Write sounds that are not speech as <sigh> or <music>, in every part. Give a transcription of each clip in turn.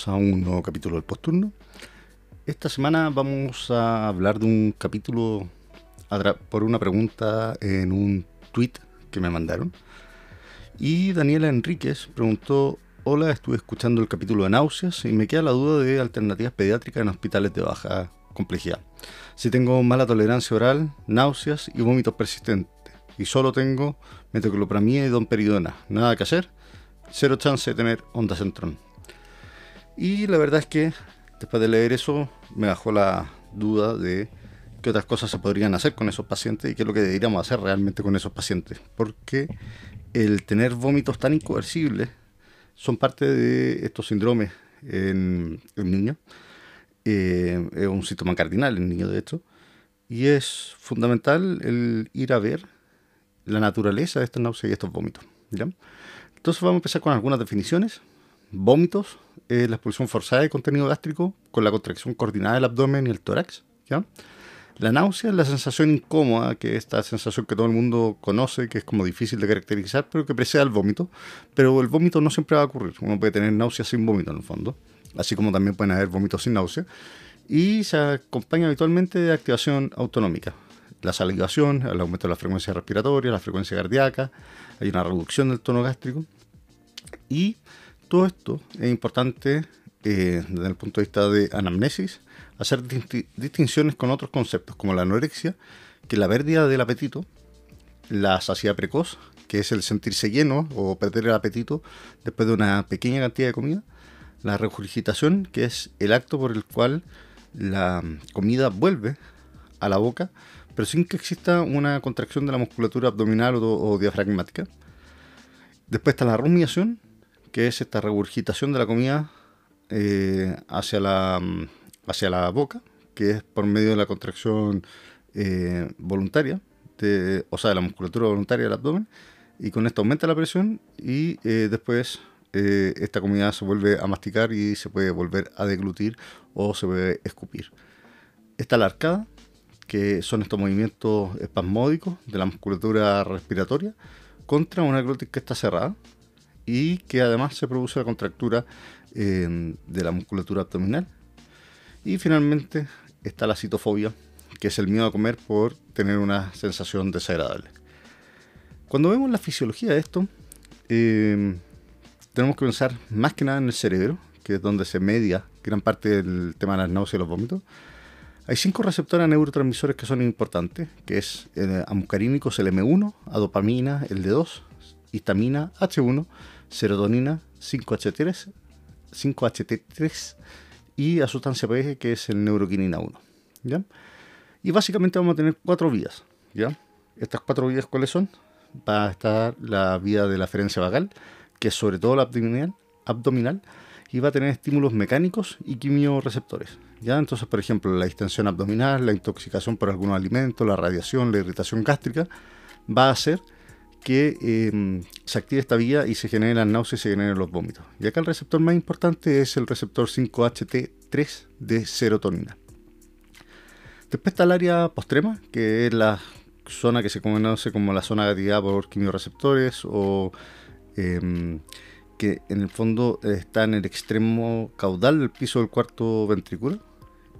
Bienvenidos a un nuevo capítulo del Posturno. Esta semana vamos a hablar de un capítulo por una pregunta en un tweet que me mandaron. Y Daniela Enríquez preguntó, hola, estuve escuchando el capítulo de náuseas y me queda la duda de alternativas pediátricas en hospitales de baja complejidad. Si tengo mala tolerancia oral, náuseas y vómitos persistentes y solo tengo metoclopramida y domperidona, nada que hacer, cero chance de tener onda centrón. Y la verdad es que después de leer eso me bajó la duda de qué otras cosas se podrían hacer con esos pacientes y qué es lo que deberíamos hacer realmente con esos pacientes. Porque el tener vómitos tan incoercibles son parte de estos síndromes en el niño. Eh, es un síntoma cardinal en el niño, de hecho. Y es fundamental el ir a ver la naturaleza de estas náuseas y estos vómitos. Entonces vamos a empezar con algunas definiciones. Vómitos es la expulsión forzada de contenido gástrico con la contracción coordinada del abdomen y el tórax. La náusea es la sensación incómoda, que es esta sensación que todo el mundo conoce, que es como difícil de caracterizar, pero que precede al vómito. Pero el vómito no siempre va a ocurrir. Uno puede tener náusea sin vómito en el fondo, así como también pueden haber vómitos sin náusea. Y se acompaña habitualmente de activación autonómica. La salivación, el aumento de la frecuencia respiratoria, la frecuencia cardíaca, hay una reducción del tono gástrico. Y todo esto es importante eh, desde el punto de vista de anamnesis, hacer distinciones con otros conceptos, como la anorexia, que es la pérdida del apetito, la saciedad precoz, que es el sentirse lleno o perder el apetito después de una pequeña cantidad de comida, la regurgitación, que es el acto por el cual la comida vuelve a la boca, pero sin que exista una contracción de la musculatura abdominal o, diafragmática. Después está la rumiación, que es esta regurgitación de la comida eh, hacia la hacia la boca, que es por medio de la contracción eh, voluntaria, de, o sea, de la musculatura voluntaria del abdomen, y con esto aumenta la presión y eh, después esta comida se vuelve a masticar y se puede volver a deglutir o se puede escupir. Está la arcada, que son estos movimientos espasmódicos de la musculatura respiratoria contra una glotis que está cerrada y que además se produce la contractura de la musculatura abdominal y finalmente está la citofobia, que es el miedo a comer por tener una sensación desagradable. Cuando vemos la fisiología de esto, em, tenemos que pensar más que nada en el cerebro, que es donde se media gran parte del tema de las náuseas y los vómitos. Hay cinco receptores neurotransmisores que son importantes, que es el amucarínicos, el M1, a dopamina, el D2, histamina, H1, serotonina, 5-HT3, 5-HT3 y a sustancia PG, que es el neuroquinina 1. ¿ya? Y básicamente vamos a tener cuatro vías. ¿ya? Estas cuatro vías, ¿cuáles son? Va a estar la vía de la aferencia vagal, que es sobre todo la abdominal, abdominal y va a tener estímulos mecánicos y quimioreceptores. ¿ya? Entonces, por ejemplo, la distensión abdominal, la intoxicación por algunos alimentos, la radiación, la irritación gástrica, va a hacer que em, se active esta vía y se generen las náuseas y se generen los vómitos. Y acá el receptor más importante es el receptor 5HT3 de serotonina. Después está el área postrema, que es la zona que se conoce como la zona gatilada por quimioreceptores o em, que en el fondo está en el extremo caudal del piso del cuarto ventrículo.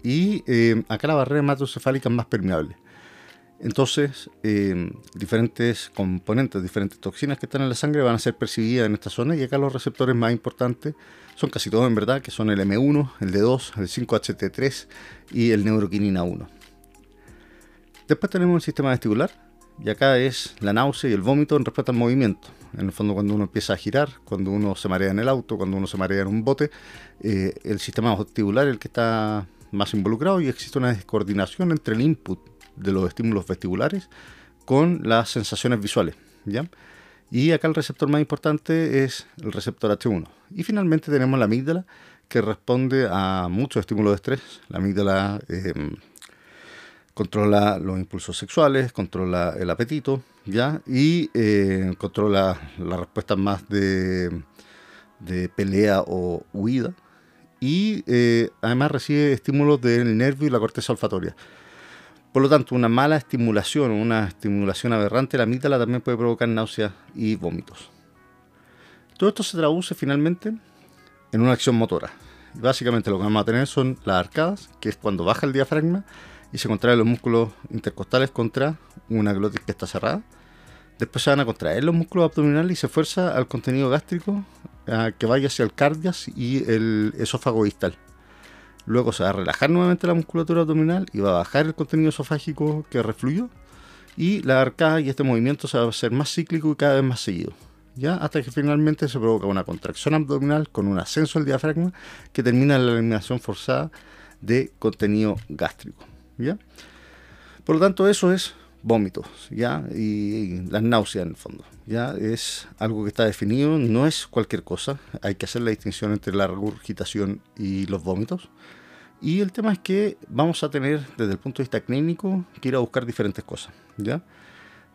Y em, acá la barrera hematocefálica es más permeable. Entonces, eh, diferentes componentes, diferentes toxinas que están en la sangre van a ser percibidas en esta zona y acá los receptores más importantes son casi todos en verdad, que son el M1, el D2, el 5HT3 y el neuroquinina 1. Después tenemos el sistema vestibular y acá es la náusea y el vómito en respuesta al movimiento. En el fondo cuando uno empieza a girar, cuando uno se marea en el auto, cuando uno se marea en un bote, eh, el sistema vestibular es el que está más involucrado y existe una descoordinación entre el input de los estímulos vestibulares con las sensaciones visuales. ¿ya? Y acá el receptor más importante es el receptor H1. Y finalmente tenemos la amígdala, que responde a muchos estímulos de estrés. La amígdala eh, controla los impulsos sexuales, controla el apetito, ¿ya? Y eh, controla las respuestas más de, de pelea o huida. y eh, además recibe estímulos del nervio y la corteza olfatoria. Por lo tanto, una mala estimulación o una estimulación aberrante de la amígdala también puede provocar náuseas y vómitos. Todo esto se traduce finalmente en una acción motora. Básicamente lo que vamos a tener son las arcadas, que es cuando baja el diafragma y se contraen los músculos intercostales contra una glotis que está cerrada. Después se van a contraer los músculos abdominales y se fuerza al contenido gástrico a que vaya hacia el cardias y el esófago distal. Luego se va a relajar nuevamente la musculatura abdominal y va a bajar el contenido esofágico que refluyó. Y la arcada y este movimiento se va a hacer más cíclico y cada vez más seguido. ¿ya? Hasta que finalmente se provoca una contracción abdominal con un ascenso del diafragma que termina en la eliminación forzada de contenido gástrico. ¿ya? Por lo tanto, eso es vómitos, ¿ya? Y, las náuseas en el fondo, ¿ya? Es algo que está definido, no es cualquier cosa, hay que hacer la distinción entre la regurgitación y los vómitos. Y el tema es que vamos a tener, desde el punto de vista clínico, que ir a buscar diferentes cosas, ¿ya?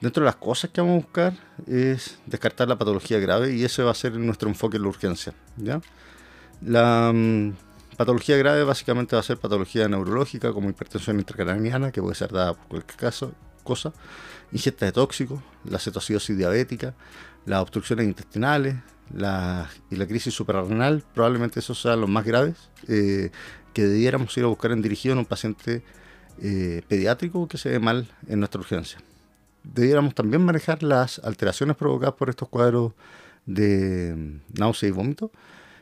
Dentro de las cosas que vamos a buscar es descartar la patología grave y ese va a ser nuestro enfoque en la urgencia, ¿ya? La mm, patología grave básicamente va a ser patología neurológica como hipertensión intracraniana, que puede ser dada por cualquier caso, cosa, ingesta de tóxicos, la cetoacidosis diabética, las obstrucciones intestinales la, y la crisis suprarrenal, probablemente esos sean los más graves eh, que debiéramos ir a buscar en dirigido en un paciente eh, pediátrico que se ve mal en nuestra urgencia. Debiéramos también manejar las alteraciones provocadas por estos cuadros de náusea y vómito.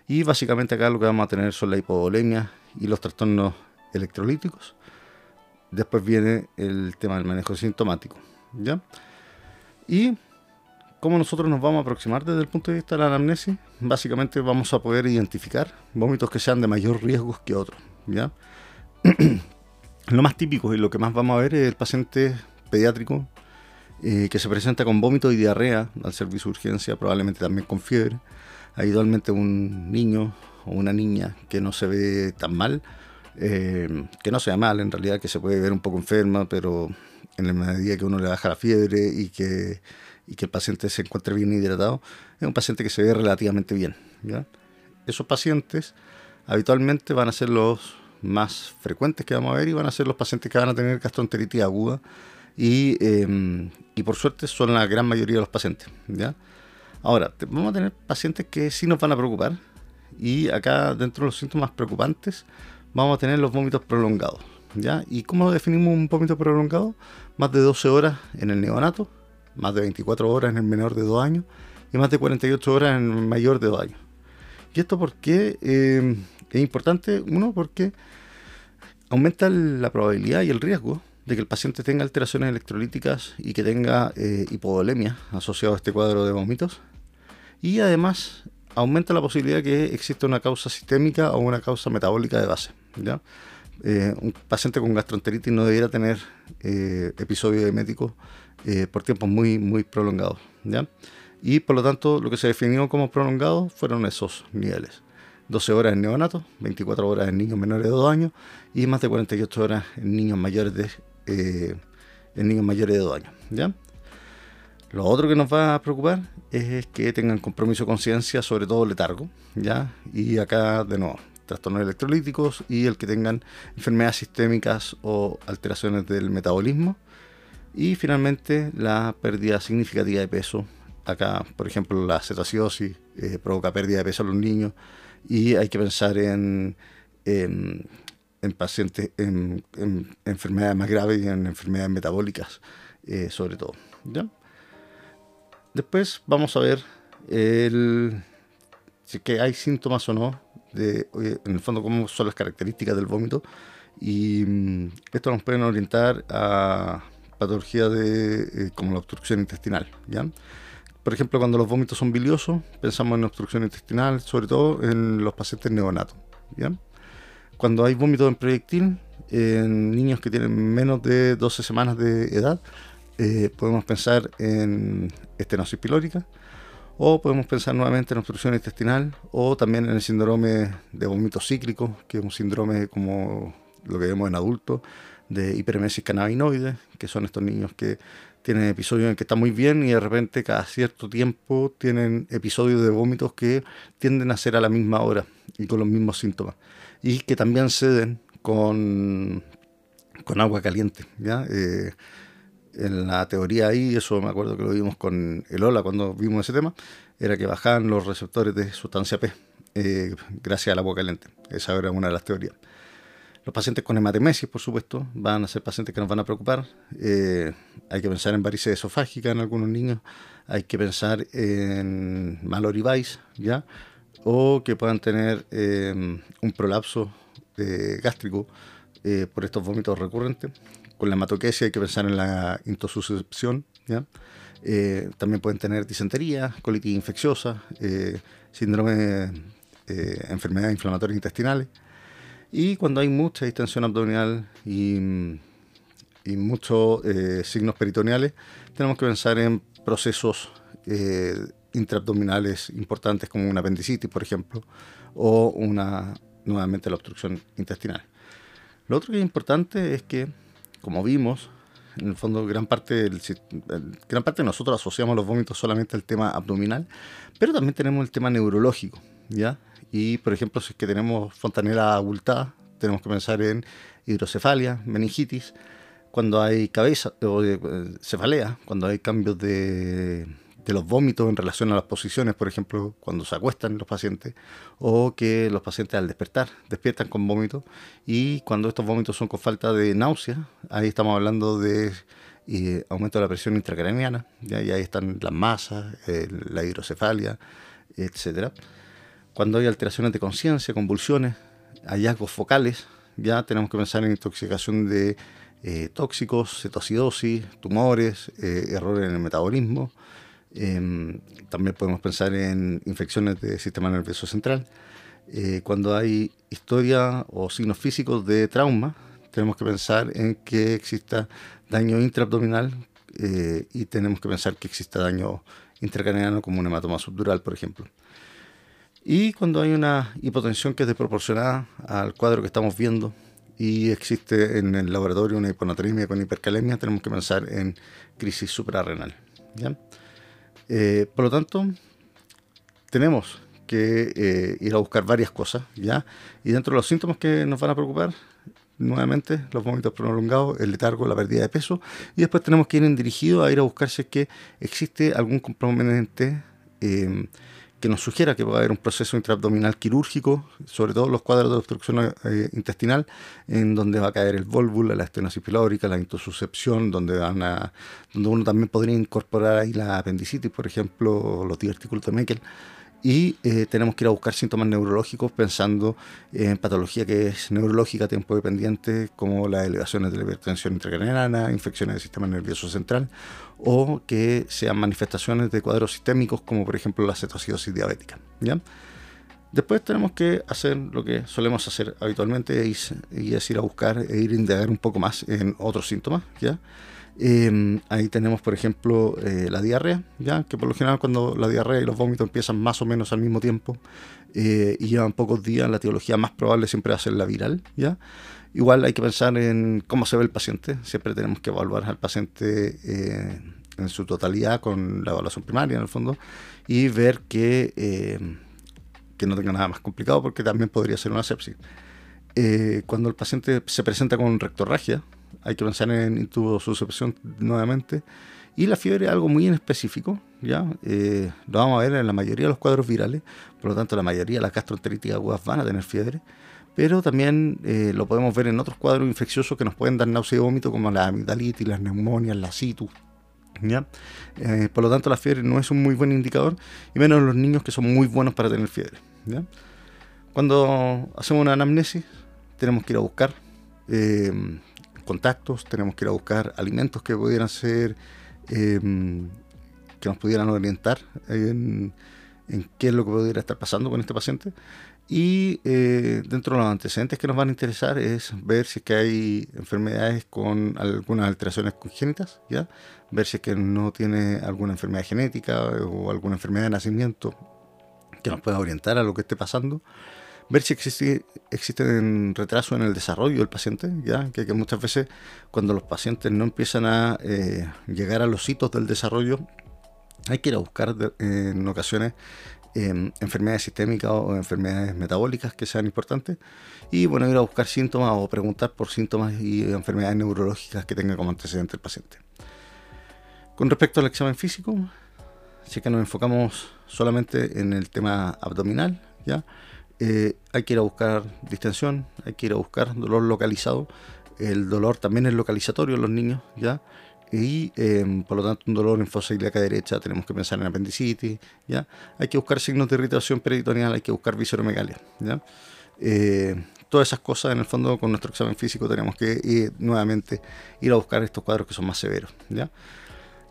Y básicamente acá lo que vamos a tener son la hipovolemia y los trastornos electrolíticos. Después viene el tema del manejo sintomático. ¿ya? Y cómo nosotros nos vamos a aproximar desde el punto de vista de la anamnesis, básicamente vamos a poder identificar vómitos que sean de mayor riesgo que otros. ¿ya? <clears throat> lo más típico y lo que más vamos a ver es el paciente pediátrico eh, que se presenta con vómito y diarrea al servicio de urgencia, probablemente también con fiebre. Habitualmente un niño o una niña que no se ve tan mal eh, que no sea mal en realidad, que se puede ver un poco enferma, pero en la medida que uno le baja la fiebre y que, y que el paciente se encuentre bien hidratado, es un paciente que se ve relativamente bien. ¿ya? Esos pacientes habitualmente van a ser los más frecuentes que vamos a ver y van a ser los pacientes que van a tener gastroenteritis aguda y, eh, y por suerte son la gran mayoría de los pacientes. ¿ya? Ahora, vamos a tener pacientes que sí nos van a preocupar y acá dentro de los síntomas preocupantes vamos a tener los vómitos prolongados. ¿ya? ¿Y cómo definimos un vómito prolongado? Más de 12 horas en el neonato, más de 24 horas en el menor de 2 años y más de 48 horas en el mayor de 2 años. ¿Y esto por qué eh, es importante? Uno, porque aumenta la probabilidad y el riesgo de que el paciente tenga alteraciones electrolíticas y que tenga eh, hipovolemia asociado a este cuadro de vómitos. Y además aumenta la posibilidad de que exista una causa sistémica o una causa metabólica de base. ¿Ya? Eh, un paciente con gastroenteritis no debiera tener eh, episodios eméticos eh, por tiempos muy, muy prolongados. ¿ya? Y por lo tanto, lo que se definió como prolongado fueron esos niveles. 12 horas en neonatos, 24 horas en niños menores de 2 años y más de 48 horas en niños mayores de, eh, en niños mayores de 2 años. ¿ya? Lo otro que nos va a preocupar es que tengan compromiso de conciencia, sobre todo letargo, ¿ya? Y acá, de nuevo, trastornos electrolíticos y el que tengan enfermedades sistémicas o alteraciones del metabolismo. Y finalmente, la pérdida significativa de peso. Acá, por ejemplo, la cetoacidosis eh, provoca pérdida de peso en los niños y hay que pensar en, en, pacientes, en, enfermedades más graves y en enfermedades metabólicas, eh, sobre todo. ¿ya? Después vamos a ver el, si que hay síntomas o no, de, en el fondo cómo son las características del vómito y mm, esto nos puede orientar a patologías de, eh, como la obstrucción intestinal. ¿ya? Por ejemplo, cuando los vómitos son biliosos, pensamos en obstrucción intestinal, sobre todo en los pacientes neonatos. ¿ya? Cuando hay vómito en proyectil, en niños que tienen menos de 12 semanas de edad, eh, podemos pensar en estenosis pilórica o podemos pensar nuevamente en obstrucción intestinal o también en el síndrome de vómito cíclico, que es un síndrome como lo que vemos en adultos de hiperemesis cannabinoide, que son estos niños que tienen episodios en que está muy bien y de repente cada cierto tiempo tienen episodios de vómitos que tienden a ser a la misma hora y con los mismos síntomas. Y que también ceden con, con agua caliente. ¿ya? Eh, en la teoría ahí, eso me acuerdo que lo vimos con el Ola cuando vimos ese tema, era que bajaban los receptores de sustancia P eh, gracias al agua caliente. Esa era una de las teorías. Los pacientes con hematemesis, por supuesto, van a ser pacientes que nos van a preocupar. Eh, hay que pensar en varices esofágica en algunos niños. Hay que pensar en malorivice, ¿ya? O que puedan tener eh, un prolapso gástrico por estos vómitos recurrentes con la hematoquesia hay que pensar en la intosuscepción. Eh, también pueden tener disentería, colitis infecciosa, eh, síndrome, eh, enfermedades inflamatorias intestinales. Y cuando hay mucha distensión abdominal y, muchos signos peritoneales, tenemos que pensar en procesos intraabdominales importantes como una apendicitis, por ejemplo, o una, nuevamente la obstrucción intestinal. Lo otro que es importante es que como vimos, en el fondo gran parte, de nosotros asociamos los vómitos solamente al tema abdominal, pero también tenemos el tema neurológico, ¿ya? Y, por ejemplo, si es que tenemos fontanela abultada, tenemos que pensar en hidrocefalia, meningitis, cuando hay cabeza o eh, cefalea, cuando hay cambios de de los vómitos en relación a las posiciones, por ejemplo, cuando se acuestan los pacientes, o que los pacientes al despertar despiertan con vómitos, y cuando estos vómitos son con falta de náusea, ahí estamos hablando de eh, aumento de la presión intracraniana, y ahí están las masas, la hidrocefalia, etc. Cuando hay alteraciones de conciencia, convulsiones, hallazgos focales, ya tenemos que pensar en intoxicación de eh, tóxicos, cetocidosis, tumores, eh, errores en el metabolismo, Em, también podemos pensar en infecciones del sistema nervioso central. Eh, cuando hay historia o signos físicos de trauma, tenemos que pensar en que exista daño intraabdominal eh, y tenemos que pensar que exista daño intracraniano como un hematoma subdural, por ejemplo. Y cuando hay una hipotensión que es desproporcionada al cuadro que estamos viendo y existe en el laboratorio una hiponatremia con hipercalemia, tenemos que pensar en crisis suprarrenal. ¿ya? Eh, por lo tanto, tenemos que eh, ir a buscar varias cosas, ¿ya? Y dentro de los síntomas que nos van a preocupar, nuevamente, los vómitos prolongados, el letargo, la pérdida de peso, y después tenemos que ir dirigidos a ir a buscar si es que existe algún componente eh, que nos sugiera que va a haber un proceso intraabdominal quirúrgico, sobre todo los cuadros de obstrucción eh, intestinal, en donde va a caer el vólvulo, la estenosis pilórica, la intosuscepción, donde, van a, donde uno también podría incorporar ahí la apendicitis, por ejemplo, los divertículos de Meckel y eh, tenemos que ir a buscar síntomas neurológicos pensando en patología que es neurológica, tiempo dependiente, como las elevaciones de la hipertensión intracraniana, infecciones del sistema nervioso central, o que sean manifestaciones de cuadros sistémicos, como por ejemplo la cetocidosis diabética. ¿ya? Después tenemos que hacer lo que solemos hacer habitualmente, y es ir a buscar e ir a indagar un poco más en otros síntomas. ¿ya? Em, ahí tenemos, por ejemplo, eh, la diarrea, ya que por lo general cuando la diarrea y los vómitos empiezan más o menos al mismo tiempo eh, y llevan pocos días, la etiología más probable siempre va a ser la viral, ya. Igual hay que pensar en cómo se ve el paciente. Siempre tenemos que evaluar al paciente eh, en su totalidad con la evaluación primaria, en el fondo, y ver que, que no tenga nada más complicado, porque también podría ser una sepsis. cuando el paciente se presenta con rectorragia, hay que pensar en suscepción nuevamente. Y la fiebre es algo muy en específico, ¿ya? Eh, lo vamos a ver en la mayoría de los cuadros virales, por lo tanto la mayoría de las gastroenteritis agudas van a tener fiebre, pero también eh, lo podemos ver en otros cuadros infecciosos que nos pueden dar náusea y vómito, como la amigdalitis, las neumonias, la citus, ¿ya? Eh, por lo tanto la fiebre no es un muy buen indicador, y menos en los niños que son muy buenos para tener fiebre, ¿ya? Cuando hacemos una anamnesis, tenemos que ir a buscar contactos, tenemos que ir a buscar alimentos que pudieran ser, em, que nos pudieran orientar en, qué es lo que pudiera estar pasando con este paciente. Y eh, dentro de los antecedentes que nos van a interesar es ver si que hay enfermedades con algunas alteraciones congénitas, ¿ya? ver si que no tiene alguna enfermedad genética o alguna enfermedad de nacimiento que nos pueda orientar a lo que esté pasando ver si existe, existen retrasos en el desarrollo del paciente, ya que, muchas veces cuando los pacientes no empiezan a eh, llegar a los hitos del desarrollo, hay que ir a buscar en ocasiones em, enfermedades sistémicas o enfermedades metabólicas que sean importantes y bueno, ir a buscar síntomas o preguntar por síntomas y enfermedades neurológicas que tenga como antecedente el paciente. Con respecto al examen físico, si es que nos enfocamos solamente en el tema abdominal, ¿ya? Eh, hay que ir a buscar distensión, hay que ir a buscar dolor localizado. El dolor también es localizatorio en los niños, ¿ya? Y em, por lo tanto, un dolor en fosa ilíaca derecha, tenemos que pensar en apendicitis, ¿ya? Hay que buscar signos de irritación peritoneal, hay que buscar visceromegalia, ¿ya? Eh, todas esas cosas, en el fondo, con nuestro examen físico tenemos que ir, nuevamente ir a buscar estos cuadros que son más severos, ¿ya?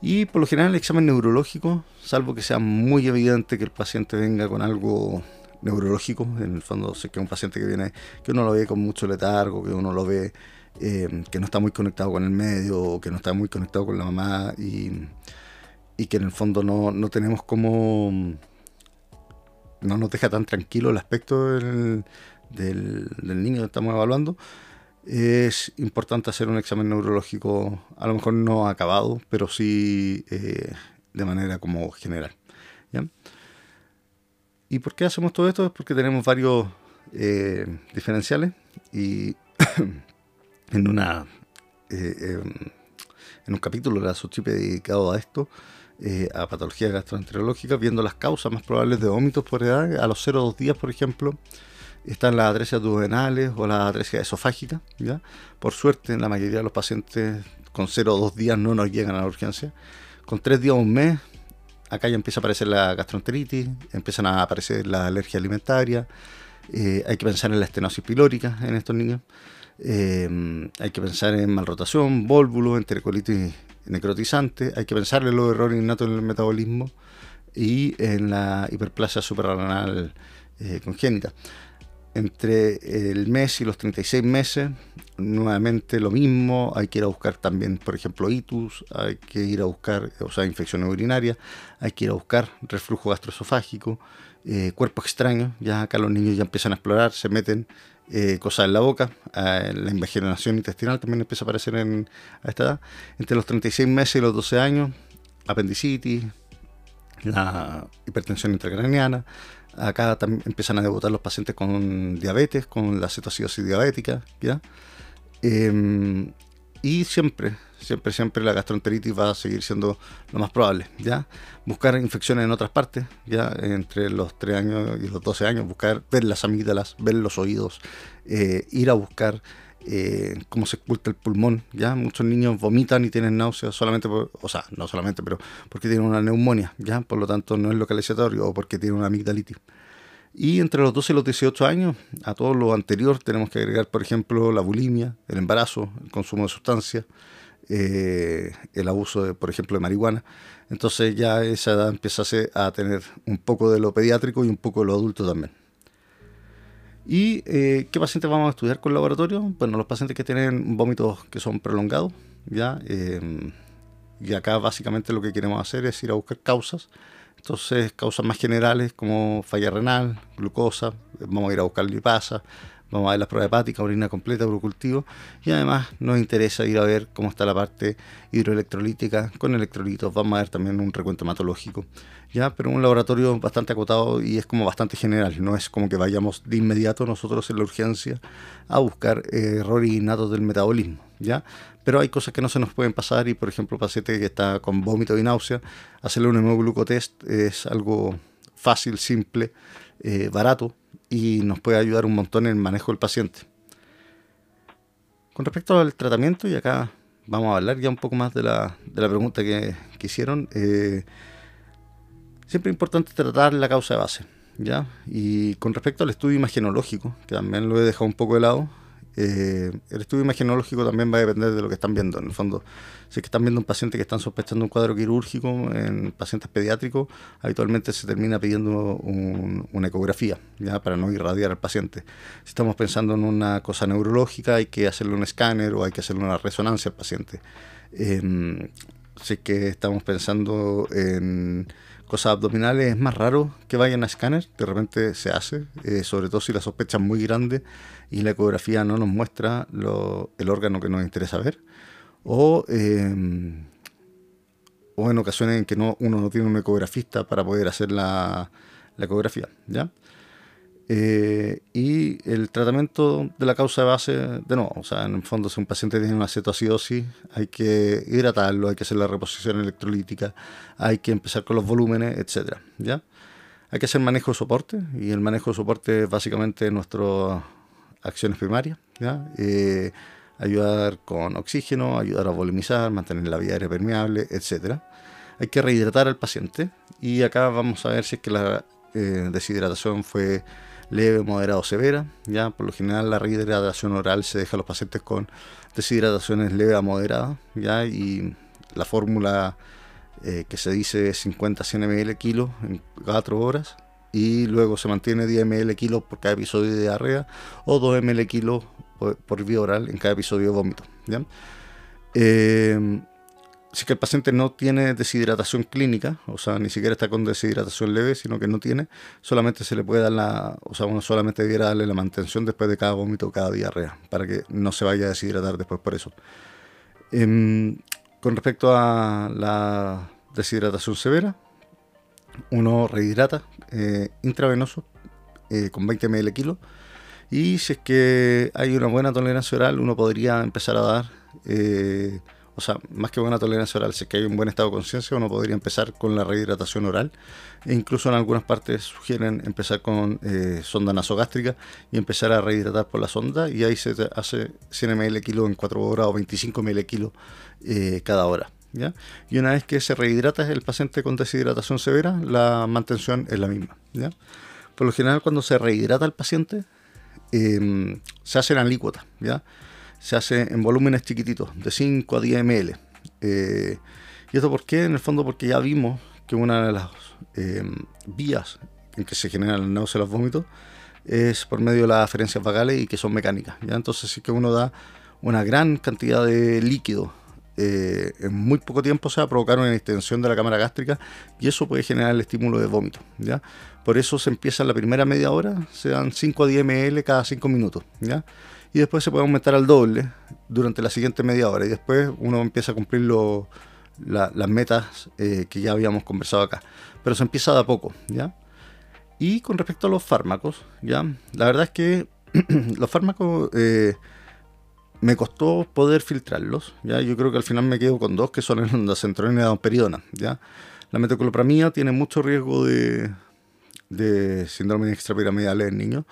Y por lo general el examen neurológico, salvo que sea muy evidente que el paciente venga con algo neurológico, en el fondo sé que es un paciente que viene, que uno lo ve con mucho letargo, que uno lo ve eh, que no está muy conectado con el medio, que no está muy conectado con la mamá y, y que en el fondo no, no, tenemos como... no nos deja tan tranquilo el aspecto del, del, niño que estamos evaluando es importante hacer un examen neurológico, a lo mejor no acabado, pero sí eh, de manera como general. ¿Y por qué hacemos todo esto? Es porque tenemos varios eh, diferenciales y <coughs> en una eh, em, en un capítulo de la subchipe dedicado a esto, a patologías gastroenterológicas, viendo las causas más probables de vómitos por edad, a los 0 2 días, por ejemplo, están las adresias duodenales o las adresias esofágicas. ¿ya? Por suerte, la mayoría de los pacientes con 0 o 2 días no nos llegan a la urgencia. Con 3 días o un mes, acá ya empieza a aparecer la gastroenteritis, empiezan a aparecer la alergia alimentaria. Eh, hay que pensar en la estenosis pilórica en estos niños. Eh, hay que pensar en malrotación, vólvulo, enterocolitis necrotizante. Hay que pensar en los errores innatos en el metabolismo y en la hiperplasia suprarrenal eh, congénita entre el mes y los 36 meses, nuevamente lo mismo, hay que ir a buscar también, por ejemplo, itus, hay que ir a buscar, o sea, infección urinaria, hay que ir a buscar reflujo gastroesofágico, eh, cuerpo extraño, ya acá los niños ya empiezan a explorar, se meten eh, cosas en la boca, eh, la invaginación intestinal también empieza a aparecer en, a esta edad, entre los 36 meses y los 12 años, apendicitis, la hipertensión intracraniana, Acá también empiezan a debutar los pacientes con diabetes, con la cetoacidosis diabética, ¿ya? Em, y siempre, siempre, siempre la gastroenteritis va a seguir siendo lo más probable, ¿ya? Buscar infecciones en otras partes, ¿ya? Entre los 3 años y los 12 años, buscar, ver las amígdalas, ver los oídos, eh, ir a buscar eh, cómo se oculta el pulmón. Ya muchos niños vomitan y tienen náuseas solamente, por, o sea, no solamente, pero porque tienen una neumonía, ya, por lo tanto no es localizatorio o porque tienen una amigdalitis. Y entre los 12 y los 18 años, a todo lo anterior, tenemos que agregar, por ejemplo, la bulimia, el embarazo, el consumo de sustancias, eh, el abuso, de, por ejemplo, de marihuana. Entonces ya esa edad empieza a tener un poco de lo pediátrico y un poco de lo adulto también. ¿Y eh, qué pacientes vamos a estudiar con el laboratorio? Bueno, los pacientes que tienen vómitos que son prolongados, ¿ya? Em, y acá básicamente lo que queremos hacer es ir a buscar causas. Entonces, causas más generales como falla renal, glucosa, vamos a ir a buscar lipasa, Vamos a ver las pruebas hepáticas, orina completa, cultivo y además nos interesa ir a ver cómo está la parte hidroelectrolítica con electrolitos. Vamos a ver también un recuento hematológico. Ya, pero un laboratorio bastante acotado y es como bastante general. No es como que vayamos de inmediato nosotros en la urgencia a buscar eh, errores innatos del metabolismo. ¿ya? Pero hay cosas que no se nos pueden pasar y, por ejemplo, paciente que está con vómito y náusea, hacerle un hemoglucotest es algo fácil, simple, eh, barato y nos puede ayudar un montón en el manejo del paciente. Con respecto al tratamiento, y acá vamos a hablar ya un poco más de la, pregunta que, hicieron, eh, siempre es importante tratar la causa de base. ¿ya? Y con respecto al estudio imagenológico, que también lo he dejado un poco de lado, eh, el estudio imagenológico también va a depender de lo que están viendo. En el fondo, si es que están viendo un paciente que están sospechando un cuadro quirúrgico en pacientes pediátricos, habitualmente se termina pidiendo una ecografía, ya para no irradiar al paciente. Si estamos pensando en una cosa neurológica, hay que hacerle un escáner o hay que hacerle una resonancia al paciente. Si es que estamos pensando en cosas abdominales es más raro que vayan a escáner, de repente se hace, eh, sobre todo si la sospecha es muy grande y la ecografía no nos muestra el órgano que nos interesa ver, o, em, o en ocasiones en que no, uno no tiene un ecografista para poder hacer la, la ecografía. ¿ya? Eh, y el tratamiento de la causa de base, de nuevo, o sea, en el fondo si un paciente tiene una cetoacidosis, hay que hidratarlo, hay que hacer la reposición electrolítica, hay que empezar con los volúmenes, etcétera, ¿ya? Hay que hacer manejo de soporte, y el manejo de soporte es básicamente nuestras acciones primarias, ¿ya? Eh, ayudar con oxígeno, ayudar a volumizar, mantener la vía aérea permeable, etcétera. Hay que rehidratar al paciente, y acá vamos a ver si es que la eh, deshidratación fue leve, moderada o severa. ¿ya? Por lo general la rehidratación oral se deja a los pacientes con deshidrataciones leve a moderada. ¿ya? Y la fórmula eh, que se dice es 50-100 ml kilo en 4 horas. Y luego se mantiene 10 ml kilo por cada episodio de diarrea o 2 ml kilo por, vía oral en cada episodio de vómito. ¿ya? Eh, si que el paciente no tiene deshidratación clínica, o sea, ni siquiera está con deshidratación leve, sino que no tiene, solamente se le puede dar la, o sea, uno solamente debiera darle la mantención después de cada vómito o cada diarrea, para que no se vaya a deshidratar después por eso. Em, con respecto a la deshidratación severa, uno rehidrata eh, intravenoso eh, con 20 ml kilo y si es que hay una buena tolerancia oral, uno podría empezar a dar eh, o sea, más que buena tolerancia oral, si es que hay un buen estado de conciencia, uno podría empezar con la rehidratación oral. E incluso en algunas partes sugieren empezar con eh, sonda nasogástrica y empezar a rehidratar por la sonda. Y ahí se hace 100 ml kilo en 4 horas o 25 ml kilo eh, cada hora. ¿ya? Y una vez que se rehidrata el paciente con deshidratación severa, la mantención es la misma. ¿ya? Por lo general, cuando se rehidrata el paciente, em, se hace en alícuota. ¿ya? Se hace en volúmenes chiquititos, de 5 a 10 ml. Eh, ¿Y esto por qué? En el fondo porque ya vimos que una de las eh, vías en que se generan las náuseas y los vómitos es por medio de las aferencias vagales y que son mecánicas. ¿ya? Entonces sí que uno da una gran cantidad de líquido eh, en muy poco tiempo se va a provocar una extensión de la cámara gástrica y eso puede generar el estímulo de vómito. ¿ya? Por eso se empieza en la primera media hora, se dan 5 a 10 ml cada 5 minutos. ¿ya? Y después se puede aumentar al doble durante la siguiente media hora y después uno empieza a cumplir las metas eh, que ya habíamos conversado acá. Pero se empieza de a poco, ¿ya? Y con respecto a los fármacos, ¿ya? La verdad es que <clears throat> los fármacos eh, me costó poder filtrarlos, ¿ya? Yo creo que al final me quedo con dos, que son el ondacentrona y la domperidona, ¿ya? La metoclopramida tiene mucho riesgo de, de síndrome extrapiramidal en niños,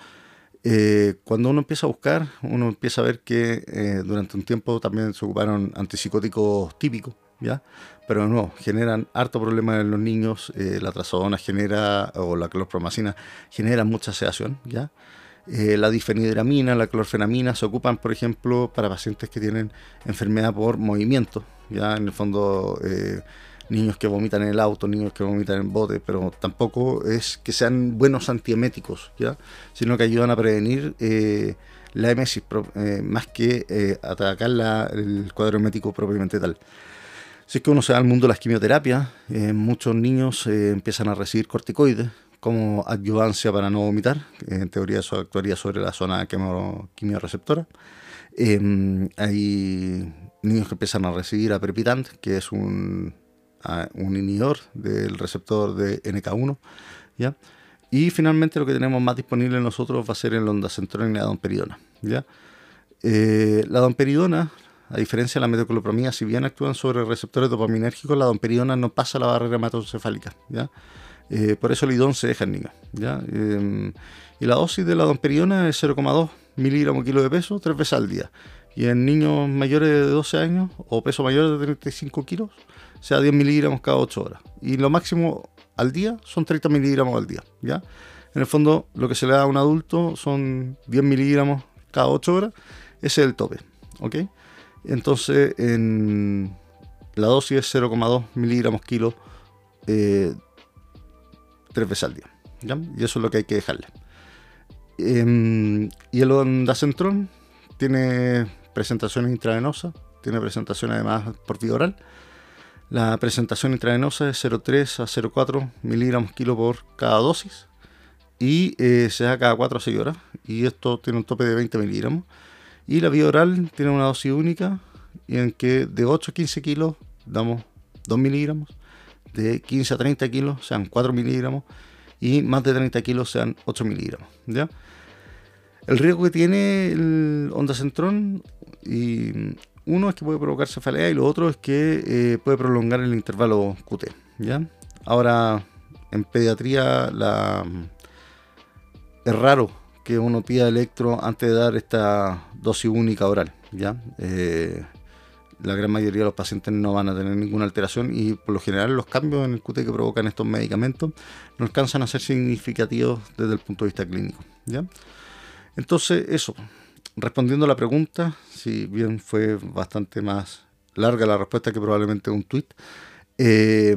eh, cuando uno empieza a buscar, uno empieza a ver que eh, durante un tiempo también se ocuparon antipsicóticos típicos, ¿ya? Pero no, generan harto problema en los niños, eh, la trazodona genera, o la clorpromacina genera mucha sedación, ¿ya? la difenidramina, la clorfenamina se ocupan, por ejemplo, para pacientes que tienen enfermedad por movimiento, ya en el fondo niños que vomitan en el auto, niños que vomitan en bote, pero tampoco es que sean buenos antieméticos, ¿ya? sino que ayudan a prevenir eh, la emesis, eh, más que eh, atacar el cuadro emético propiamente tal. Si es que uno se va al mundo de las quimioterapias, muchos niños empiezan a recibir corticoides como adyuvancia para no vomitar, en teoría eso actuaría sobre la zona quimioreceptora. hay niños que empiezan a recibir aprepitant, que es un un inhibidor del receptor de NK1. ¿ya? Y finalmente lo que tenemos más disponible en nosotros va a ser el ondacentrona y la domperidona. ¿ya? Eh, la domperidona, a diferencia de la metoclopramida, si bien actúan sobre receptores dopaminérgicos, la domperidona no pasa la barrera hematocefálica. ¿ya? Eh, por eso el idón se deja en niños. ¿ya? Em, y la dosis de la domperidona es 0,2 miligramos kilo de peso tres veces al día. Y en niños mayores de 12 años o peso mayor de 35 kilos, sea 10 miligramos cada 8 horas. Y lo máximo al día son 30 miligramos al día. ¿ya? En el fondo, lo que se le da a un adulto son 10 miligramos cada 8 horas. Ese es el tope. ¿ok? Entonces, en la dosis es 0,2 miligramos kilo eh, tres veces al día. ¿ya? Y eso es lo que hay que dejarle. Em, y el ondacentrón tiene presentaciones intravenosas, tiene presentaciones además por vía oral La presentación intravenosa es 0,3 a 0,4 miligramos kilo por cada dosis y eh, se da cada 4 a 6 horas y esto tiene un tope de 20 miligramos. Y la vía oral tiene una dosis única y en que de 8 a 15 kilos damos 2 miligramos, de 15 a 30 kilos sean 4 miligramos y más de 30 kilos sean 8 miligramos. ¿ya? El riesgo que tiene el onda centrón y uno es que puede provocar cefalea y lo otro es que eh, puede prolongar el intervalo QT. ¿ya? Ahora, en pediatría es raro que uno pida electro antes de dar esta dosis única oral. ¿ya? Eh, la gran mayoría de los pacientes no van a tener ninguna alteración y por lo general los cambios en el QT que provocan estos medicamentos no alcanzan a ser significativos desde el punto de vista clínico. ¿ya? Entonces, eso, respondiendo a la pregunta, si bien fue bastante más larga la respuesta que probablemente un tweet, eh,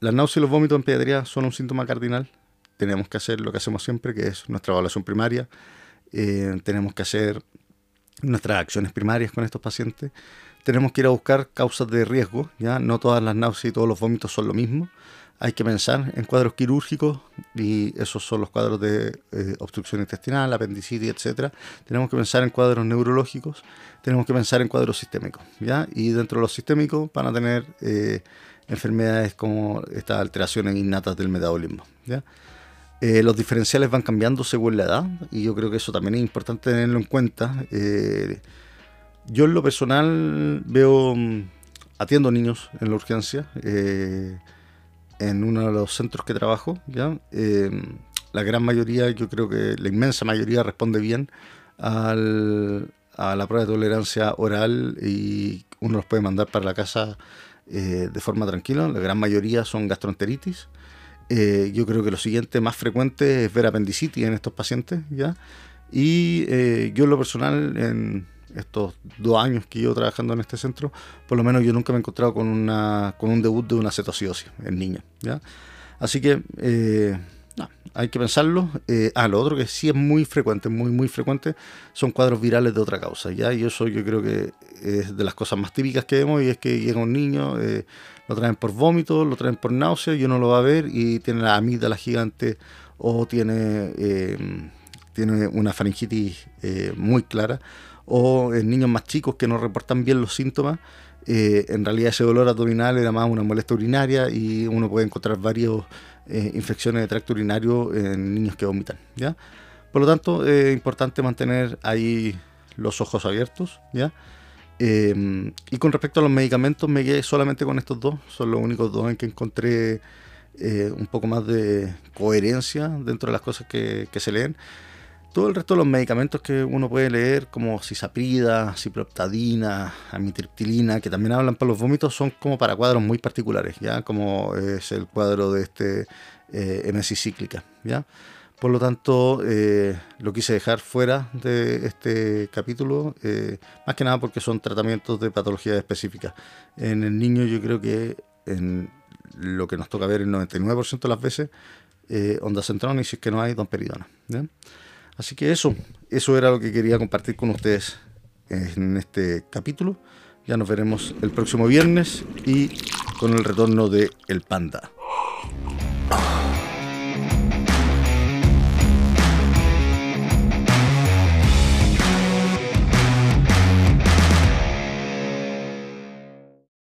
las náuseas y los vómitos en pediatría son un síntoma cardinal. Tenemos que hacer lo que hacemos siempre, que es nuestra evaluación primaria. Eh, tenemos que hacer nuestras acciones primarias con estos pacientes. Tenemos que ir a buscar causas de riesgo, ¿ya? No todas las náuseas y todos los vómitos son lo mismo hay que pensar en cuadros quirúrgicos y esos son los cuadros de eh, obstrucción intestinal, apendicitis, etc. Tenemos que pensar en cuadros neurológicos, tenemos que pensar en cuadros sistémicos, ¿ya? Y dentro de los sistémicos van a tener eh, enfermedades como estas alteraciones innatas del metabolismo. Eh, los diferenciales van cambiando según la edad y yo creo que eso también es importante tenerlo en cuenta. yo en lo personal veo, mm, atiendo niños en la urgencia en uno de los centros que trabajo, ¿ya? Em, la gran mayoría, yo creo que la inmensa mayoría responde bien a la prueba de tolerancia oral y uno los puede mandar para la casa eh, de forma tranquila. La gran mayoría son gastroenteritis. Eh, yo creo que lo siguiente más frecuente es ver apendicitis en estos pacientes. Y eh, yo en lo personal, en, estos dos años que llevo trabajando en este centro, por lo menos yo nunca me he encontrado con, una, con un debut de una cetoacidosis en niños. ¿ya? Así que eh, hay que pensarlo. Eh, ah, lo otro que sí es muy frecuente, muy, muy frecuente, son cuadros virales de otra causa. ¿ya? Y eso yo creo que es de las cosas más típicas que vemos y es que llega un niño, eh, lo traen por vómito, lo traen por náusea y uno lo va a ver y tiene la amígdala gigante o tiene, tiene una faringitis muy clara o en niños más chicos que no reportan bien los síntomas, eh, en realidad ese dolor abdominal era más una molestia urinaria y uno puede encontrar varias eh, infecciones de tracto urinario en niños que vomitan. ¿ya? Por lo tanto, es importante mantener ahí los ojos abiertos. ¿ya? Eh, y con respecto a los medicamentos, me quedé solamente con estos dos, son los únicos dos en que encontré un poco más de coherencia dentro de las cosas que se leen. Todo el resto de los medicamentos que uno puede leer, como cisaprida, ciproptadina, amitriptilina, que también hablan para los vómitos, son como para cuadros muy particulares, ¿ya? Como es el cuadro de este eh, cíclica, ¿ya? Por lo tanto, eh, lo quise dejar fuera de este capítulo, eh, más que nada porque son tratamientos de patologías específicas. En el niño yo creo que en lo que nos toca ver el 99% de las veces, eh, onda central y si es que no hay, domperidona. ¿ya? Así que eso, eso era lo que quería compartir con ustedes en este capítulo. Ya nos veremos el próximo viernes y con el retorno de El Panda.